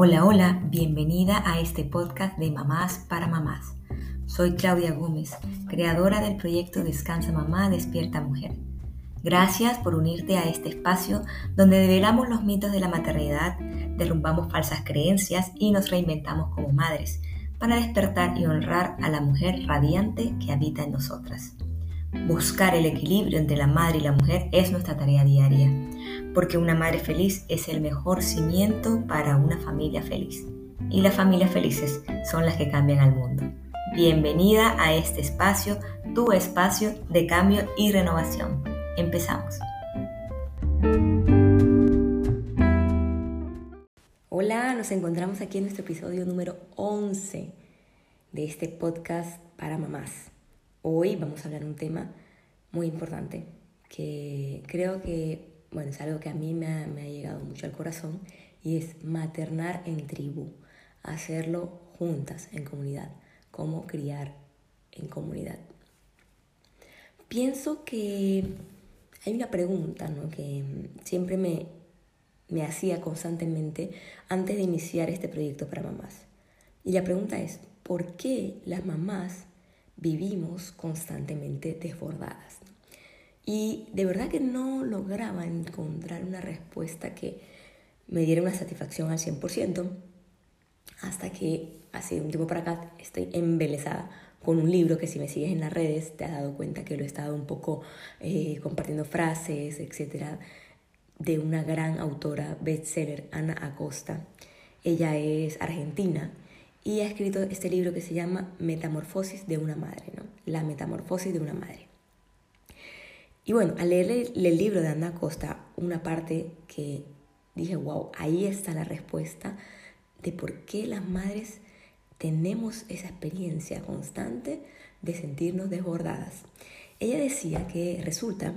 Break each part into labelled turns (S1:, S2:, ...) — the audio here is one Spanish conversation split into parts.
S1: Hola, hola, bienvenida a este podcast de Mamás para Mamás. Soy Claudia Gómez, creadora del proyecto Descansa Mamá, Despierta Mujer. Gracias por unirte a este espacio donde develamos los mitos de la maternidad, derrumbamos falsas creencias y nos reinventamos como madres para despertar y honrar a la mujer radiante que habita en nosotras. Buscar el equilibrio entre la madre y la mujer es nuestra tarea diaria porque una madre feliz es el mejor cimiento para una familia feliz. Y las familias felices son las que cambian al mundo. Bienvenida a este espacio, tu espacio de cambio y renovación. Empezamos. Hola, nos encontramos aquí en nuestro episodio número 11 de este podcast para mamás. Hoy vamos a hablar un tema muy importante que creo que bueno, es algo que a mí me ha, llegado mucho al corazón y es maternar en tribu, hacerlo juntas, en comunidad, cómo criar en comunidad. Pienso que hay una pregunta que siempre me, me hacía constantemente antes de iniciar este proyecto para mamás. Y la pregunta es, ¿por qué las mamás vivimos constantemente desbordadas? Y de verdad que no lograba encontrar una respuesta que me diera una satisfacción al 100%, hasta que hace un tiempo para acá estoy embelesada con un libro que si me sigues en las redes te has dado cuenta que lo he estado un poco eh, compartiendo frases, etcétera, de una gran autora bestseller, Ana Acosta. Ella es argentina y ha escrito este libro que se llama Metamorfosis de una madre, ¿no? La metamorfosis de una madre. Y bueno, al leer el, libro de Ana Costa, una parte que dije, wow, ahí está la respuesta de por qué las madres tenemos esa experiencia constante de sentirnos desbordadas. Ella decía que resulta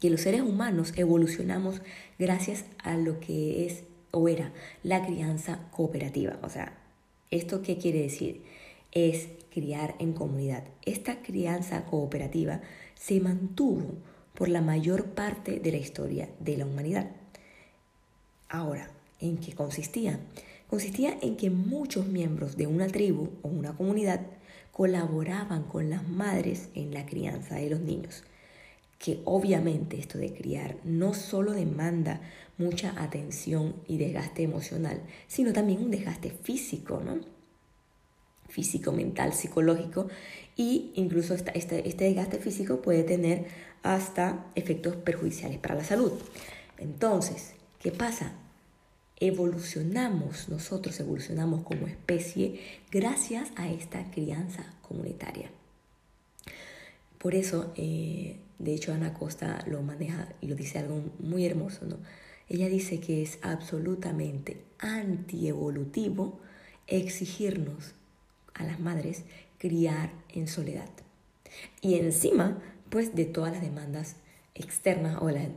S1: que los seres humanos evolucionamos gracias a lo que es o era la crianza cooperativa. O sea, ¿esto qué quiere decir? Es criar en comunidad. Esta crianza cooperativa se mantuvo por la mayor parte de la historia de la humanidad. Ahora, ¿en qué consistía? Consistía en que muchos miembros de una tribu o una comunidad colaboraban con las madres en la crianza de los niños. Que obviamente esto de criar no solo demanda mucha atención y desgaste emocional, sino también un desgaste físico, ¿no? Físico, mental, psicológico, y incluso este, este desgaste físico puede tener hasta efectos perjudiciales para la salud. Entonces, ¿qué pasa? Evolucionamos, nosotros evolucionamos como especie gracias a esta crianza comunitaria. Por eso, eh, de hecho, Ana Costa lo maneja y lo dice algo muy hermoso, ¿no? Ella dice que es absolutamente antievolutivo exigirnos a las madres criar en soledad. Y encima, pues de todas las demandas externas o las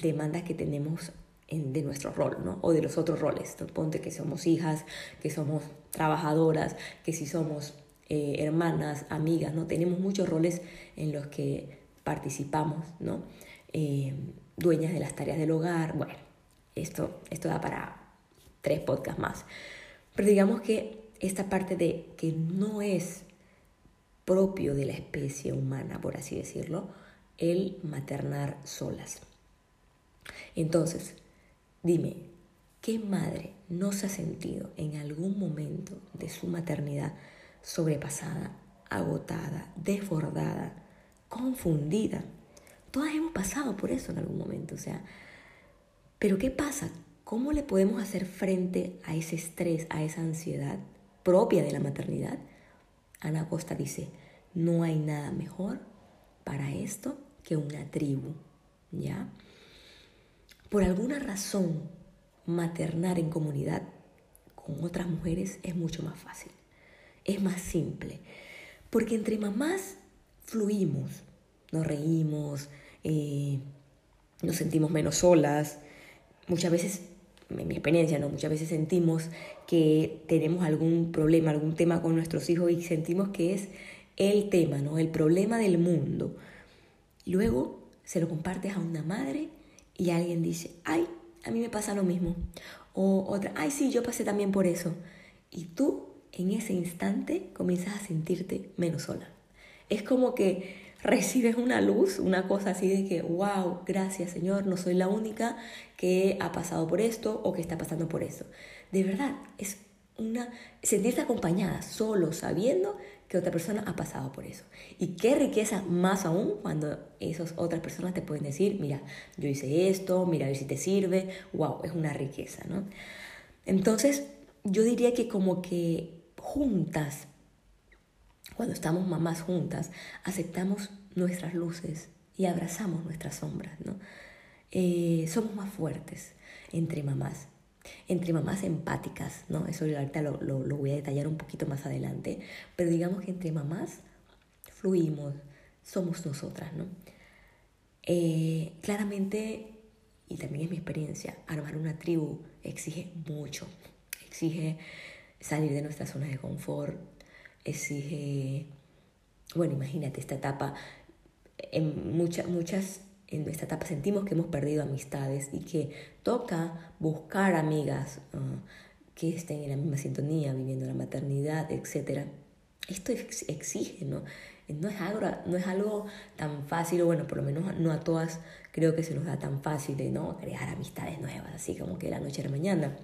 S1: demandas que tenemos de nuestro rol, ¿no? O de los otros roles. Ponte que somos hijas, que somos trabajadoras, que si somos eh, hermanas, amigas, ¿no? Tenemos muchos roles en los que participamos, ¿no? Eh, dueñas de las tareas del hogar. Bueno, esto, esto da para tres podcasts más. Pero digamos que esta parte de que no es propio de la especie humana, por así decirlo, el maternar solas. Entonces, dime, ¿qué madre no se ha sentido en algún momento de su maternidad sobrepasada, agotada, desbordada, confundida? Todas hemos pasado por eso en algún momento, o sea, pero ¿qué pasa? ¿Cómo le podemos hacer frente a ese estrés, a esa ansiedad propia de la maternidad? Ana Costa dice, no hay nada mejor para esto que una tribu, ¿ya? Por alguna razón, maternar en comunidad con otras mujeres es mucho más fácil, es más simple, porque entre mamás fluimos, nos reímos, eh, nos sentimos menos solas, muchas veces en mi experiencia, ¿no? Muchas veces sentimos que tenemos algún problema, algún tema con nuestros hijos y sentimos que es el tema, ¿no? El problema del mundo. luego se lo compartes a una madre y alguien dice, ay, a mí me pasa lo mismo. O otra, ay, sí, yo pasé también por eso. Y tú en ese instante comienzas a sentirte menos sola. Es como que recibes una luz, una cosa así de que, wow, gracias Señor, no soy la única que ha pasado por esto o que está pasando por eso. De verdad, es una sentirte acompañada, solo sabiendo que otra persona ha pasado por eso. Y qué riqueza más aún cuando esas otras personas te pueden decir, mira, yo hice esto, mira a ver si te sirve, wow, es una riqueza, ¿no? Entonces, yo diría que como que juntas, cuando estamos mamás juntas, aceptamos nuestras luces y abrazamos nuestras sombras, ¿no? Eh, somos más fuertes entre mamás entre mamás empáticas, ¿no? Eso ahorita lo, lo, voy a detallar un poquito más adelante, pero digamos que entre mamás fluimos, somos nosotras, ¿no? Eh, claramente, y también es mi experiencia, armar una tribu exige mucho, exige salir de nuestra zona de confort, exige, bueno, imagínate esta etapa, en muchas, muchas en nuestra etapa sentimos que hemos perdido amistades y que toca buscar amigas ah, que estén en la misma sintonía, viviendo la maternidad, etc. Esto exige, ¿no? No es, algo, no es algo tan fácil, o bueno, por lo menos no a todas creo que se nos da tan fácil de no crear amistades nuevas, así como que de la noche a la mañana.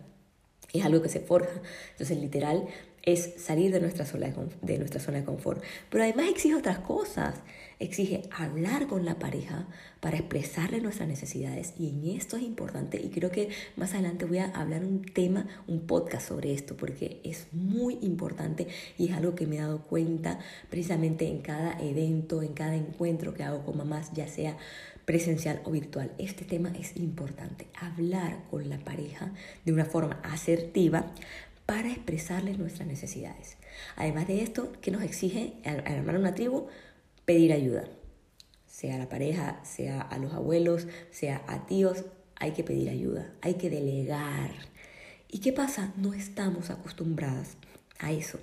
S1: Es algo que se forja. Entonces, literal, es salir de nuestra, zona de, de nuestra zona de confort. Pero además exige otras cosas. Exige hablar con la pareja para expresarle nuestras necesidades. Y en esto es importante y creo que más adelante voy a hablar un tema, un podcast sobre esto, porque es muy importante y es algo que me he dado cuenta precisamente en cada evento, en cada encuentro que hago con mamás, ya sea presencial o virtual. Este tema es importante, hablar con la pareja de una forma asertiva para expresarles nuestras necesidades. Además de esto, que nos exige al, armar una tribu? Pedir ayuda. Sea a la pareja, sea a los abuelos, sea a tíos, hay que pedir ayuda, hay que delegar. ¿Y qué pasa? No estamos acostumbradas a eso.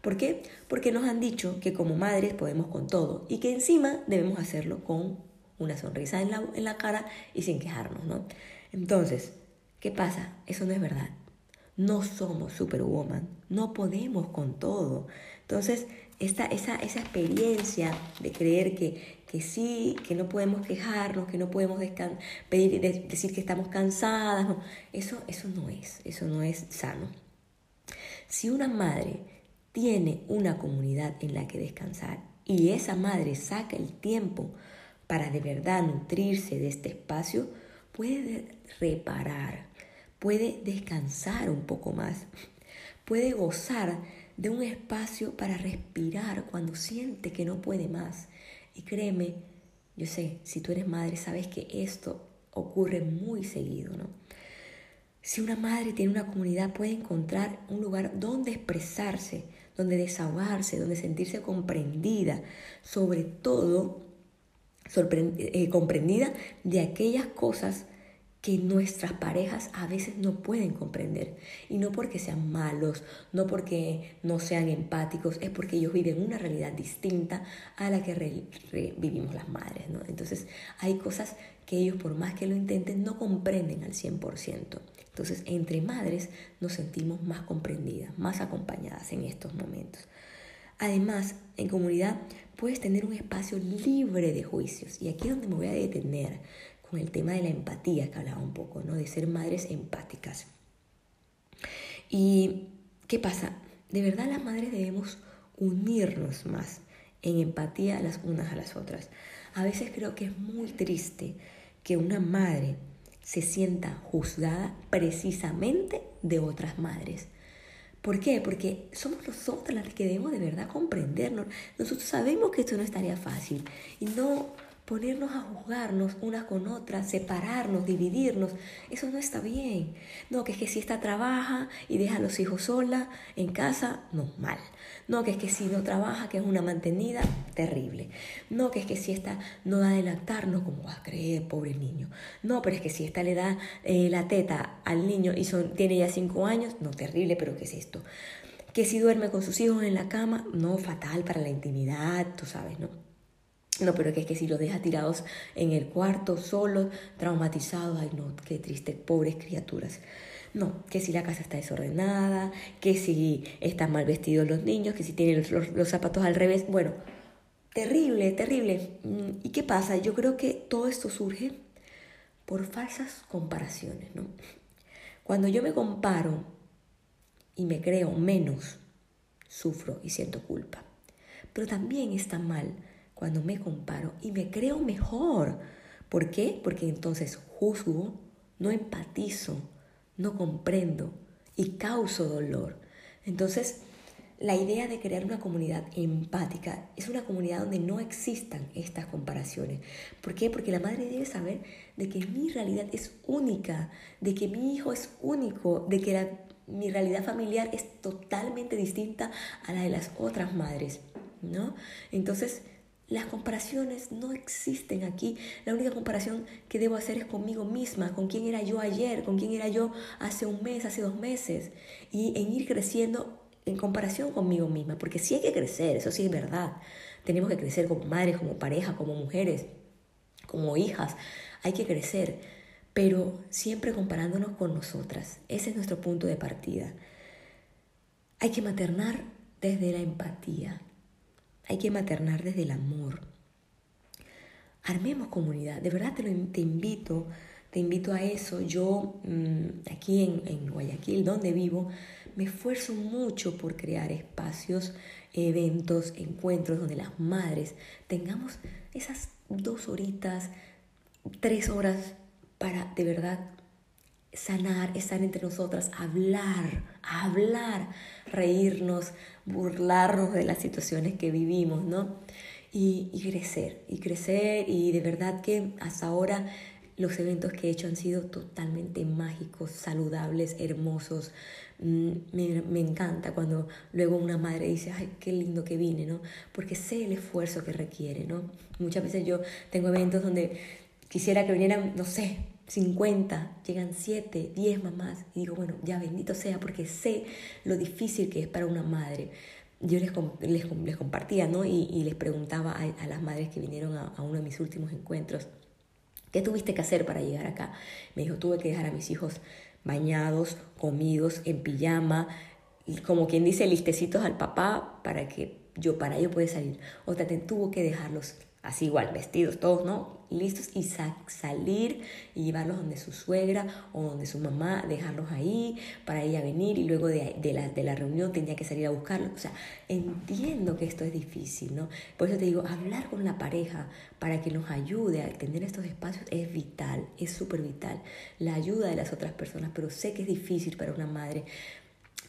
S1: ¿Por qué? Porque nos han dicho que como madres podemos con todo y que encima debemos hacerlo con una sonrisa en la, en la cara y sin quejarnos, ¿no? Entonces, ¿qué pasa? Eso no es verdad. No somos superwoman, no podemos con todo. Entonces, esta, esa, esa experiencia de creer que, que sí, que no podemos quejarnos, que no podemos pedir, decir que estamos cansadas, no, eso, eso no es, eso no es sano. Si una madre tiene una comunidad en la que descansar y esa madre saca el tiempo para de verdad nutrirse de este espacio, puede reparar, puede descansar un poco más, puede gozar de un espacio para respirar cuando siente que no puede más. Y créeme, yo sé, si tú eres madre, sabes que esto ocurre muy seguido, ¿no? Si una madre tiene una comunidad, puede encontrar un lugar donde expresarse, donde desahogarse, donde sentirse comprendida, sobre todo eh, comprendida de aquellas cosas que nuestras parejas a veces no pueden comprender. Y no porque sean malos, no porque no sean empáticos, es porque ellos viven una realidad distinta a la que vivimos las madres. ¿no? Entonces hay cosas que ellos por más que lo intenten no comprenden al 100%. Entonces entre madres nos sentimos más comprendidas, más acompañadas en estos momentos. Además, en comunidad puedes tener un espacio libre de juicios. Y aquí es donde me voy a detener con el tema de la empatía que hablaba un poco, ¿no? De ser madres empáticas. ¿Y qué pasa? De verdad las madres debemos unirnos más en empatía las unas a las otras. A veces creo que es muy triste que una madre se sienta juzgada precisamente de otras madres. ¿Por qué? Porque somos nosotras las que debemos de verdad comprendernos. Nosotros sabemos que esto no estaría fácil y no ponernos a juzgarnos unas con otras, separarnos, dividirnos, eso no está bien. No, que es que si esta trabaja y deja a los hijos sola en casa, no, mal. No, que es que si no trabaja, que es una mantenida, terrible. No, que es que si esta no da de lactar, no, como va a creer, pobre niño. No, pero es que si esta le da eh, la teta al niño y son, tiene ya cinco años, no, terrible, pero ¿qué es esto? Que si duerme con sus hijos en la cama, no, fatal para la intimidad, tú sabes, ¿no? No, pero que es que si los deja tirados en el cuarto, solos, traumatizados, ay no, qué triste, pobres criaturas. No, que si la casa está desordenada, que si están mal vestidos los niños, que si tienen los, zapatos al revés. Bueno, terrible, terrible. Mm, ¿Y qué pasa? Yo creo que todo esto surge por falsas comparaciones, ¿no? Cuando yo me comparo y me creo menos, sufro y siento culpa. Pero también está mal cuando me comparo y me creo mejor. ¿Por qué? Porque entonces juzgo, no empatizo, no comprendo y causo dolor. Entonces, la idea de crear una comunidad empática es una comunidad donde no existan estas comparaciones. ¿Por qué? Porque la madre debe saber de que mi realidad es única, de que mi hijo es único, de que mi realidad familiar es totalmente distinta a la de las otras madres, ¿no? Entonces, las comparaciones no existen aquí. La única comparación que debo hacer es conmigo misma, con quién era yo ayer, con quién era yo hace un mes, hace dos meses, y en ir creciendo en comparación conmigo misma, porque sí hay que crecer, eso sí es verdad. Tenemos que crecer como madres, como pareja, como mujeres, como hijas, hay que crecer, pero siempre comparándonos con nosotras. Ese es nuestro punto de partida. Hay que maternar desde la empatía, hay que maternar desde el amor. Armemos comunidad, de verdad te, lo, te invito, te invito a eso. Yo mm, aquí en, en Guayaquil, donde vivo, me esfuerzo mucho por crear espacios, eventos, encuentros donde las madres tengamos esas dos horitas, tres horas para de verdad sanar, estar entre nosotras, hablar, hablar, reírnos, burlarnos de las situaciones que vivimos, ¿no? Y, crecer, y crecer, y de verdad que hasta ahora los eventos que he hecho han sido totalmente mágicos, saludables, hermosos. Mm, me, me, encanta cuando luego una madre dice, ay, qué lindo que vine, ¿no? Porque sé el esfuerzo que requiere, ¿no? Muchas veces yo tengo eventos donde quisiera que vinieran, no sé, 50, llegan 7, 10 mamás y digo, bueno, ya bendito sea porque sé lo difícil que es para una madre. Yo les, les, les compartía, ¿no? Y, les preguntaba a, las madres que vinieron a, a, uno de mis últimos encuentros, ¿qué tuviste que hacer para llegar acá? Me dijo, tuve que dejar a mis hijos bañados, comidos, en pijama, como quien dice, listecitos al papá para que yo, para ello pueda salir. Otra, tuvo que dejarlos así igual, vestidos todos, ¿no? Listos y salir y llevarlos donde su suegra o donde su mamá, dejarlos ahí para ella venir y luego de, la, de la reunión tenía que salir a buscarlos. O sea, entiendo que esto es difícil, ¿no? Por eso te digo, hablar con la pareja para que nos ayude a tener estos espacios es vital, es súper vital. La ayuda de las otras personas, pero sé que es difícil para una madre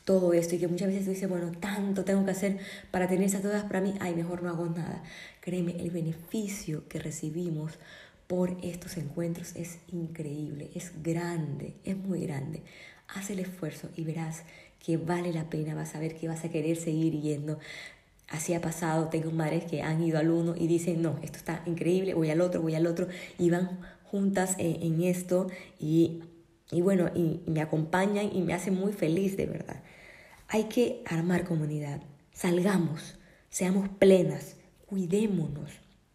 S1: todo esto y que muchas veces tú dices, bueno, tanto tengo que hacer para tener esas todas para mí, ay, mejor no hago nada. Créeme, el beneficio que recibimos por estos encuentros es increíble, es grande, es muy grande. Haz el esfuerzo y verás que vale la pena, vas a ver que vas a querer seguir yendo. Así ha pasado, tengo madres que han ido al uno y dicen, no, esto está increíble, voy al otro, voy al otro, y van juntas en, esto y, y bueno, y me acompañan y me hacen muy feliz de verdad. Hay que armar comunidad. Salgamos, seamos plenas, cuidémonos.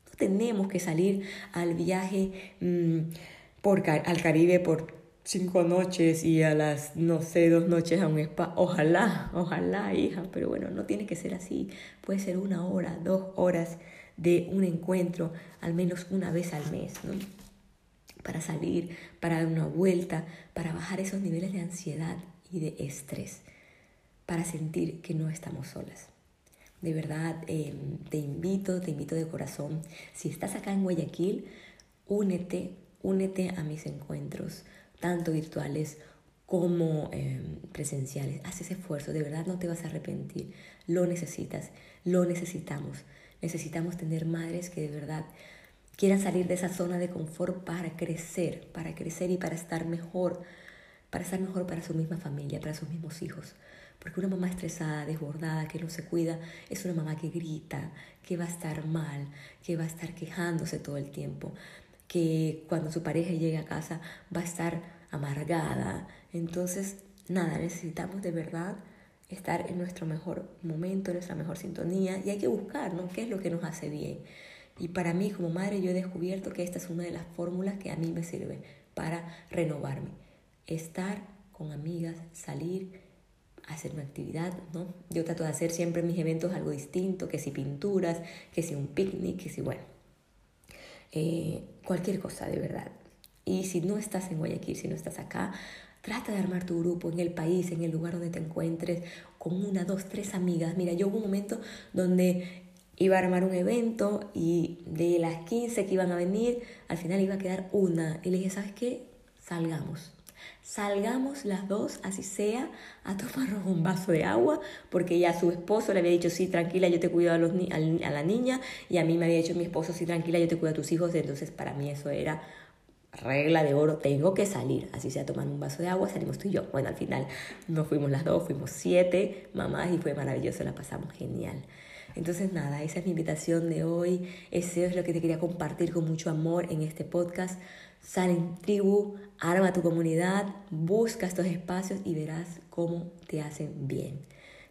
S1: No tenemos que salir al viaje mm, por, al Caribe por cinco noches y a las, no sé, dos noches a un spa. Ojalá, ojalá, hija, pero bueno, no tiene que ser así. Puede ser una hora, dos horas de un encuentro, al menos una vez al mes, ¿no? Para salir, para dar una vuelta, para bajar esos niveles de ansiedad y de estrés para sentir que no estamos solas. De verdad, em, te invito, te invito de corazón, si estás acá en Guayaquil, únete, únete a mis encuentros, tanto virtuales como em, presenciales. Haz ese esfuerzo, de verdad no te vas a arrepentir. Lo necesitas, lo necesitamos. Necesitamos tener madres que de verdad quieran salir de esa zona de confort para crecer, para crecer y para estar mejor, para estar mejor para su misma familia, para sus mismos hijos. Porque una mamá estresada, desbordada, que no se cuida, es una mamá que grita, que va a estar mal, que va a estar quejándose todo el tiempo, que cuando su pareja llegue a casa va a estar amargada. Entonces, nada, necesitamos de verdad estar en nuestro mejor momento, en nuestra mejor sintonía y hay que buscar, ¿no? ¿Qué es lo que nos hace bien? Y para mí como madre yo he descubierto que esta es una de las fórmulas que a mí me sirve para renovarme. Estar con amigas, salir, hacer una actividad, ¿no? Yo trato de hacer siempre en mis eventos algo distinto, que si pinturas, que si un picnic, que si, bueno, eh, cualquier cosa de verdad. Y si no estás en Guayaquil, si no estás acá, trata de armar tu grupo en el país, en el lugar donde te encuentres, con una, dos, tres amigas. Mira, yo hubo un momento donde iba a armar un evento y de las 15 que iban a venir, al final iba a quedar una. Y le dije, ¿sabes qué? Salgamos salgamos las dos, así sea, a tomarnos un vaso de agua, porque ya su esposo le había dicho, sí, tranquila, yo te cuido a, los a la niña, y a mí me había dicho mi esposo, sí, tranquila, yo te cuido a tus hijos, entonces para mí eso era regla de oro, tengo que salir, así sea, tomar un vaso de agua, salimos tú y yo. Bueno, al final nos fuimos las dos, fuimos siete mamás y fue maravilloso, la pasamos genial. Entonces nada, esa es mi invitación de hoy, eso es lo que te quería compartir con mucho amor en este podcast. Sal en tribu, arma tu comunidad, busca estos espacios y verás cómo te hacen bien.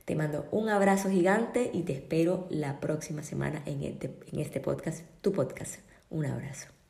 S1: Te mando un abrazo gigante y te espero la próxima semana en este, en este podcast, tu podcast. Un abrazo.